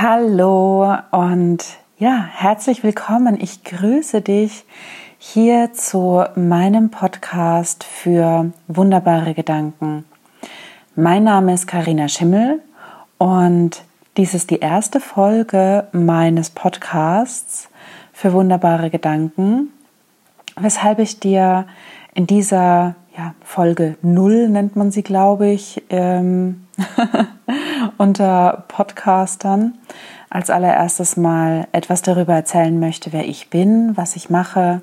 Hallo und ja, herzlich willkommen. Ich grüße dich hier zu meinem Podcast für wunderbare Gedanken. Mein Name ist Karina Schimmel und dies ist die erste Folge meines Podcasts für wunderbare Gedanken, weshalb ich dir in dieser ja, Folge 0 nennt man sie, glaube ich, ähm, unter Podcastern, als allererstes mal etwas darüber erzählen möchte, wer ich bin, was ich mache,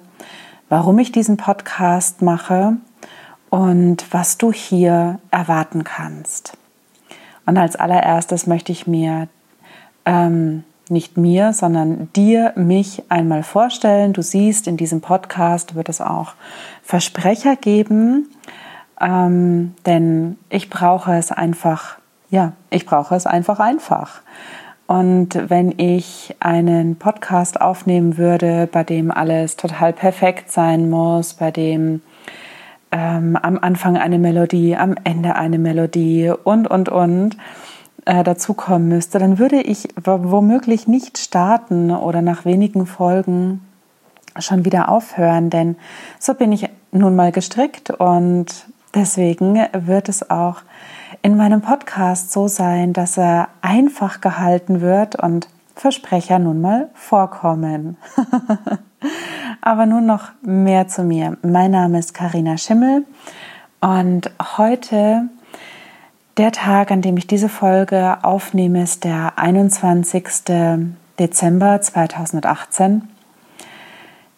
warum ich diesen Podcast mache und was du hier erwarten kannst. Und als allererstes möchte ich mir ähm, nicht mir, sondern dir mich einmal vorstellen. Du siehst, in diesem Podcast wird es auch Versprecher geben, ähm, denn ich brauche es einfach, ja, ich brauche es einfach einfach. Und wenn ich einen Podcast aufnehmen würde, bei dem alles total perfekt sein muss, bei dem ähm, am Anfang eine Melodie, am Ende eine Melodie und, und, und, äh, dazukommen müsste, dann würde ich womöglich nicht starten oder nach wenigen Folgen schon wieder aufhören, denn so bin ich nun mal gestrickt und deswegen wird es auch in meinem Podcast so sein, dass er einfach gehalten wird und Versprecher nun mal vorkommen. Aber nun noch mehr zu mir. Mein Name ist Karina Schimmel und heute der Tag, an dem ich diese Folge aufnehme, ist der 21. Dezember 2018.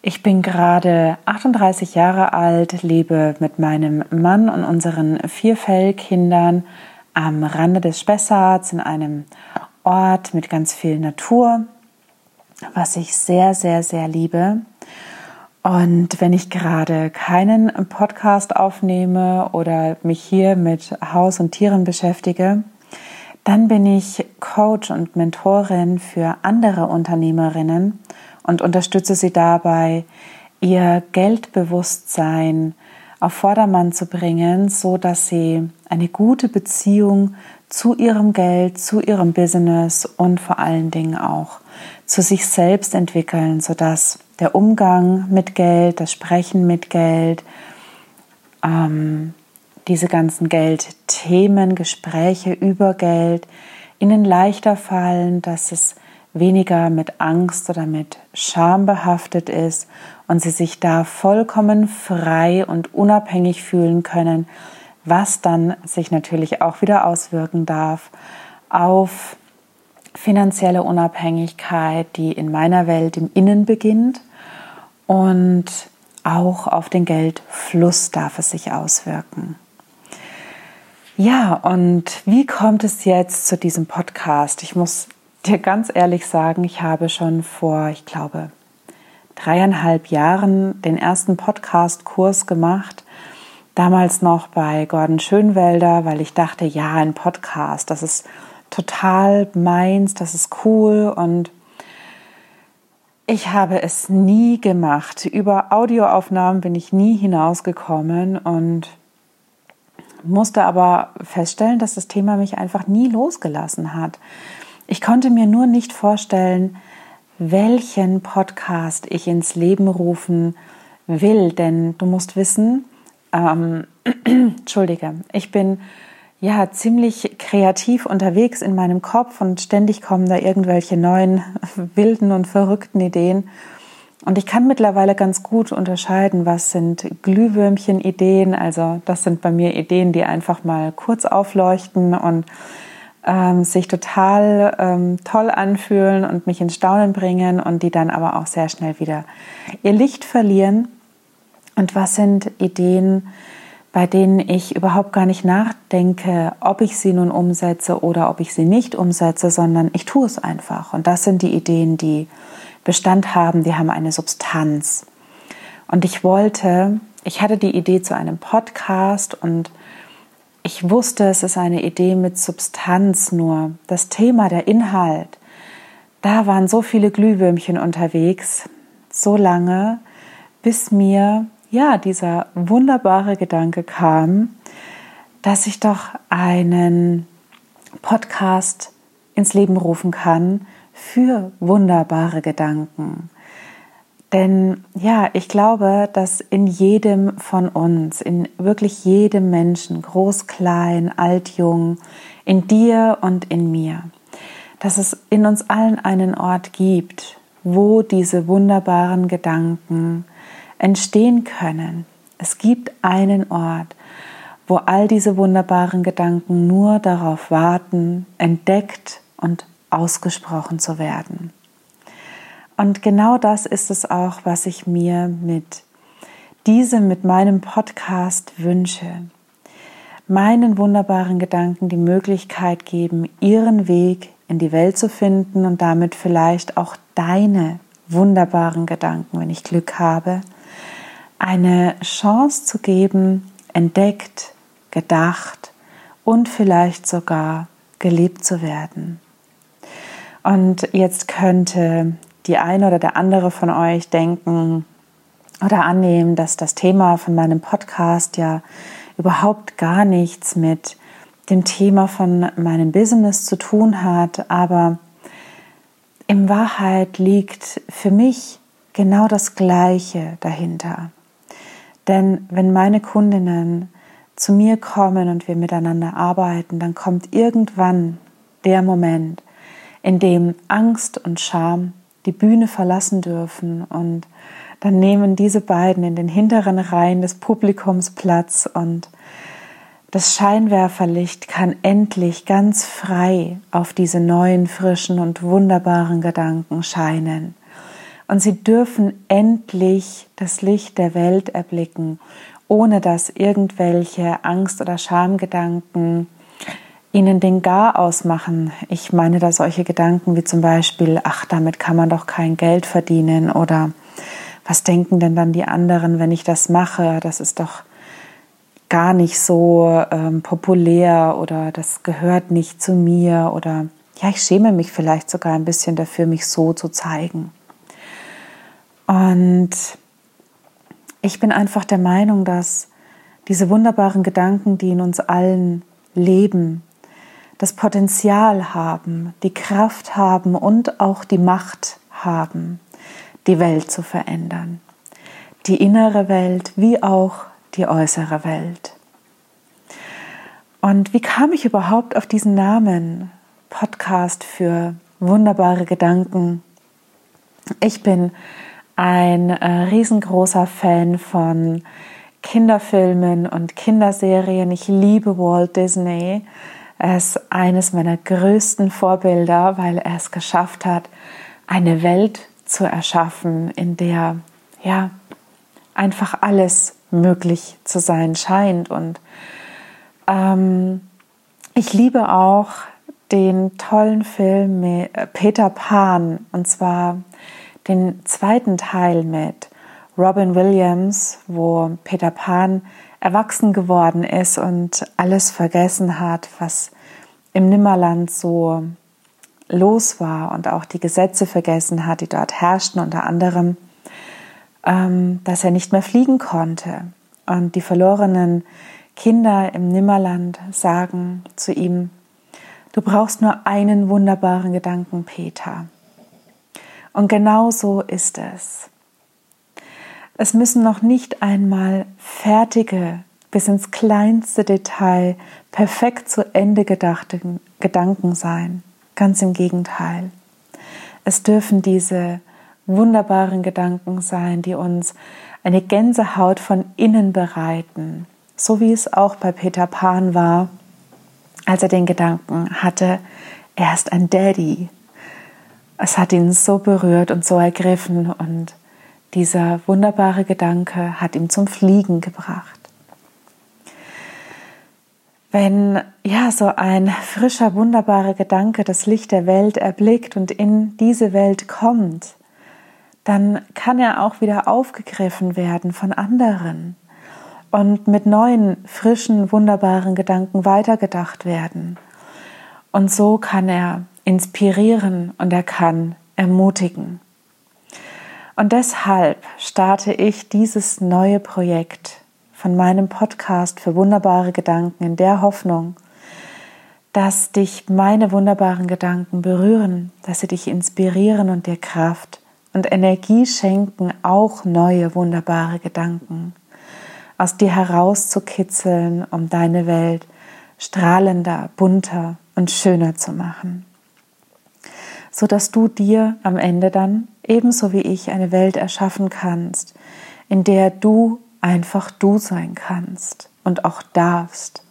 Ich bin gerade 38 Jahre alt, lebe mit meinem Mann und unseren vier Fellkindern am Rande des Spessarts in einem Ort mit ganz viel Natur, was ich sehr, sehr, sehr liebe. Und wenn ich gerade keinen Podcast aufnehme oder mich hier mit Haus und Tieren beschäftige, dann bin ich Coach und Mentorin für andere Unternehmerinnen und unterstütze sie dabei, ihr Geldbewusstsein auf Vordermann zu bringen, so dass sie eine gute Beziehung zu ihrem Geld, zu ihrem Business und vor allen Dingen auch zu sich selbst entwickeln, sodass der Umgang mit Geld, das Sprechen mit Geld, ähm, diese ganzen Geldthemen, Gespräche über Geld ihnen leichter fallen, dass es weniger mit Angst oder mit Scham behaftet ist und sie sich da vollkommen frei und unabhängig fühlen können, was dann sich natürlich auch wieder auswirken darf auf finanzielle Unabhängigkeit, die in meiner Welt im Innen beginnt und auch auf den Geldfluss darf es sich auswirken. Ja, und wie kommt es jetzt zu diesem Podcast? Ich muss dir ganz ehrlich sagen, ich habe schon vor, ich glaube, dreieinhalb Jahren den ersten Podcast-Kurs gemacht. Damals noch bei Gordon Schönwelder, weil ich dachte, ja, ein Podcast, das ist total meins, das ist cool und ich habe es nie gemacht. Über Audioaufnahmen bin ich nie hinausgekommen und musste aber feststellen, dass das Thema mich einfach nie losgelassen hat. Ich konnte mir nur nicht vorstellen, welchen Podcast ich ins Leben rufen will, denn du musst wissen, ähm, entschuldige, ich bin ja ziemlich kreativ unterwegs in meinem Kopf und ständig kommen da irgendwelche neuen wilden und verrückten Ideen. Und ich kann mittlerweile ganz gut unterscheiden, was sind Glühwürmchen-Ideen. Also das sind bei mir Ideen, die einfach mal kurz aufleuchten und ähm, sich total ähm, toll anfühlen und mich ins Staunen bringen und die dann aber auch sehr schnell wieder ihr Licht verlieren. Und was sind Ideen, bei denen ich überhaupt gar nicht nachdenke, ob ich sie nun umsetze oder ob ich sie nicht umsetze, sondern ich tue es einfach. Und das sind die Ideen, die Bestand haben, die haben eine Substanz. Und ich wollte, ich hatte die Idee zu einem Podcast und ich wusste, es ist eine Idee mit Substanz, nur das Thema, der Inhalt, da waren so viele Glühwürmchen unterwegs, so lange, bis mir ja, dieser wunderbare Gedanke kam, dass ich doch einen Podcast ins Leben rufen kann für wunderbare Gedanken. Denn ja, ich glaube, dass in jedem von uns, in wirklich jedem Menschen, groß, klein, alt, jung, in dir und in mir, dass es in uns allen einen Ort gibt, wo diese wunderbaren Gedanken entstehen können. Es gibt einen Ort, wo all diese wunderbaren Gedanken nur darauf warten, entdeckt und ausgesprochen zu werden. Und genau das ist es auch, was ich mir mit diesem, mit meinem Podcast wünsche. Meinen wunderbaren Gedanken die Möglichkeit geben, ihren Weg in die Welt zu finden und damit vielleicht auch deine wunderbaren Gedanken, wenn ich Glück habe, eine Chance zu geben, entdeckt, gedacht und vielleicht sogar gelebt zu werden. Und jetzt könnte die eine oder der andere von euch denken oder annehmen, dass das Thema von meinem Podcast ja überhaupt gar nichts mit dem Thema von meinem Business zu tun hat, aber in Wahrheit liegt für mich genau das Gleiche dahinter. Denn wenn meine Kundinnen zu mir kommen und wir miteinander arbeiten, dann kommt irgendwann der Moment, in dem Angst und Scham die Bühne verlassen dürfen. Und dann nehmen diese beiden in den hinteren Reihen des Publikums Platz und das Scheinwerferlicht kann endlich ganz frei auf diese neuen, frischen und wunderbaren Gedanken scheinen. Und sie dürfen endlich das Licht der Welt erblicken, ohne dass irgendwelche Angst- oder Schamgedanken ihnen den Gar ausmachen. Ich meine da solche Gedanken wie zum Beispiel, ach, damit kann man doch kein Geld verdienen oder was denken denn dann die anderen, wenn ich das mache? Das ist doch gar nicht so ähm, populär oder das gehört nicht zu mir oder ja, ich schäme mich vielleicht sogar ein bisschen dafür, mich so zu zeigen. Und ich bin einfach der Meinung, dass diese wunderbaren Gedanken, die in uns allen leben, das Potenzial haben, die Kraft haben und auch die Macht haben, die Welt zu verändern. Die innere Welt wie auch die äußere Welt. Und wie kam ich überhaupt auf diesen Namen Podcast für wunderbare Gedanken? Ich bin ein äh, riesengroßer Fan von Kinderfilmen und Kinderserien. Ich liebe Walt Disney. Er ist eines meiner größten Vorbilder, weil er es geschafft hat, eine Welt zu erschaffen, in der ja einfach alles möglich zu sein scheint. Und ähm, ich liebe auch den tollen Film mit Peter Pan, und zwar den zweiten Teil mit Robin Williams, wo Peter Pan erwachsen geworden ist und alles vergessen hat, was im Nimmerland so los war und auch die Gesetze vergessen hat, die dort herrschten, unter anderem, ähm, dass er nicht mehr fliegen konnte. Und die verlorenen Kinder im Nimmerland sagen zu ihm, du brauchst nur einen wunderbaren Gedanken, Peter. Und genau so ist es. Es müssen noch nicht einmal fertige, bis ins kleinste Detail perfekt zu Ende gedachte Gedanken sein. Ganz im Gegenteil. Es dürfen diese wunderbaren Gedanken sein, die uns eine Gänsehaut von innen bereiten, so wie es auch bei Peter Pan war, als er den Gedanken hatte, er ist ein Daddy. Es hat ihn so berührt und so ergriffen und dieser wunderbare Gedanke hat ihn zum Fliegen gebracht. Wenn ja so ein frischer, wunderbarer Gedanke das Licht der Welt erblickt und in diese Welt kommt, dann kann er auch wieder aufgegriffen werden von anderen und mit neuen, frischen, wunderbaren Gedanken weitergedacht werden. Und so kann er inspirieren und er kann ermutigen. Und deshalb starte ich dieses neue Projekt von meinem Podcast für wunderbare Gedanken in der Hoffnung, dass dich meine wunderbaren Gedanken berühren, dass sie dich inspirieren und dir Kraft und Energie schenken, auch neue wunderbare Gedanken aus dir herauszukitzeln, um deine Welt strahlender, bunter und schöner zu machen. So dass du dir am Ende dann ebenso wie ich eine Welt erschaffen kannst, in der du einfach du sein kannst und auch darfst.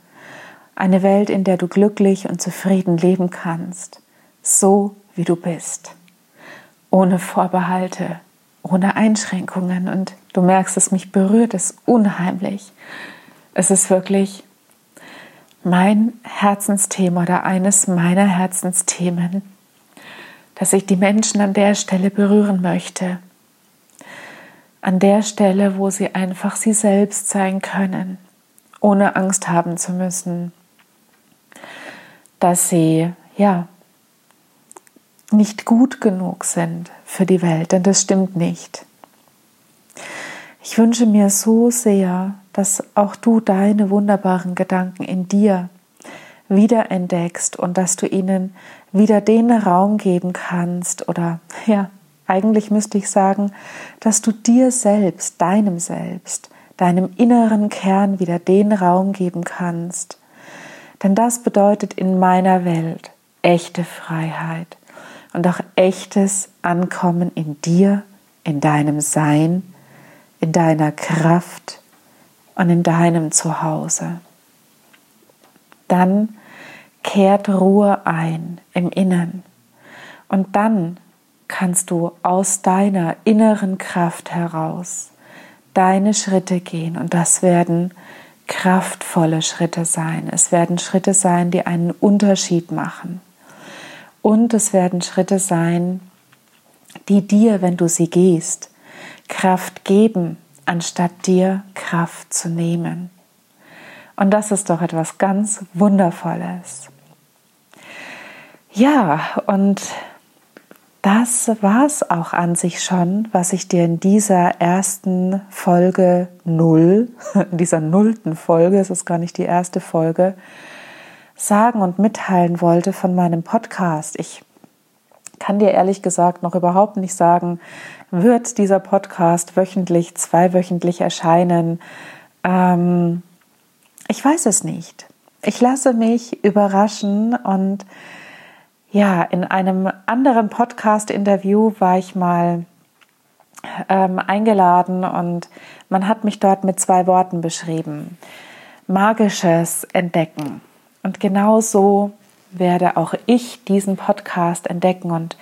Eine Welt, in der du glücklich und zufrieden leben kannst, so wie du bist, ohne Vorbehalte, ohne Einschränkungen. Und du merkst es, mich berührt es unheimlich. Es ist wirklich mein Herzensthema oder eines meiner Herzensthemen, dass ich die Menschen an der Stelle berühren möchte. An der Stelle, wo sie einfach sie selbst sein können, ohne Angst haben zu müssen, dass sie ja nicht gut genug sind für die Welt, denn das stimmt nicht. Ich wünsche mir so sehr, dass auch du deine wunderbaren Gedanken in dir wiederentdeckst und dass du ihnen wieder den Raum geben kannst oder ja, eigentlich müsste ich sagen, dass du dir selbst, deinem Selbst, deinem inneren Kern wieder den Raum geben kannst. Denn das bedeutet in meiner Welt echte Freiheit und auch echtes Ankommen in dir, in deinem Sein, in deiner Kraft und in deinem Zuhause. Dann kehrt Ruhe ein im Innern und dann kannst du aus deiner inneren Kraft heraus deine Schritte gehen und das werden kraftvolle Schritte sein. Es werden Schritte sein, die einen Unterschied machen. Und es werden Schritte sein, die dir, wenn du sie gehst, Kraft geben, anstatt dir Kraft zu nehmen. Und das ist doch etwas ganz Wundervolles. Ja, und das war es auch an sich schon, was ich dir in dieser ersten Folge null, in dieser nullten Folge, es ist gar nicht die erste Folge, sagen und mitteilen wollte von meinem Podcast. Ich kann dir ehrlich gesagt noch überhaupt nicht sagen, wird dieser Podcast wöchentlich, zweiwöchentlich erscheinen. Ähm, ich weiß es nicht. Ich lasse mich überraschen und ja, in einem anderen Podcast-Interview war ich mal ähm, eingeladen und man hat mich dort mit zwei Worten beschrieben. Magisches Entdecken. Und genau so werde auch ich diesen Podcast entdecken und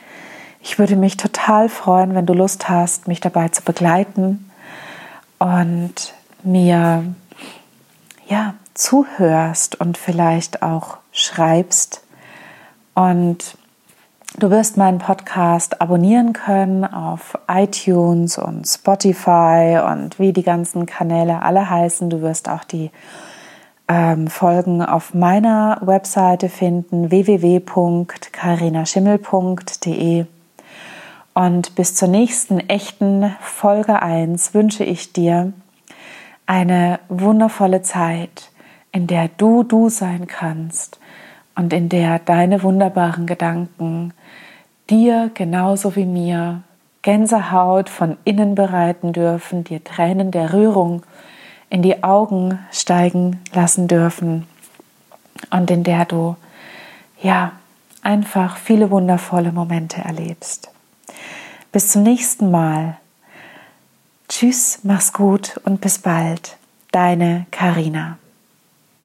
ich würde mich total freuen, wenn du Lust hast, mich dabei zu begleiten und mir ja zuhörst und vielleicht auch schreibst und du wirst meinen Podcast abonnieren können auf iTunes und Spotify und wie die ganzen Kanäle alle heißen. Du wirst auch die ähm, Folgen auf meiner Webseite finden, www.carinaschimmel.de. Und bis zur nächsten echten Folge 1 wünsche ich dir eine wundervolle Zeit, in der du du sein kannst und in der deine wunderbaren Gedanken dir genauso wie mir Gänsehaut von innen bereiten dürfen, dir Tränen der Rührung in die Augen steigen lassen dürfen und in der du ja einfach viele wundervolle Momente erlebst. Bis zum nächsten Mal. Tschüss, mach's gut und bis bald. Deine Karina.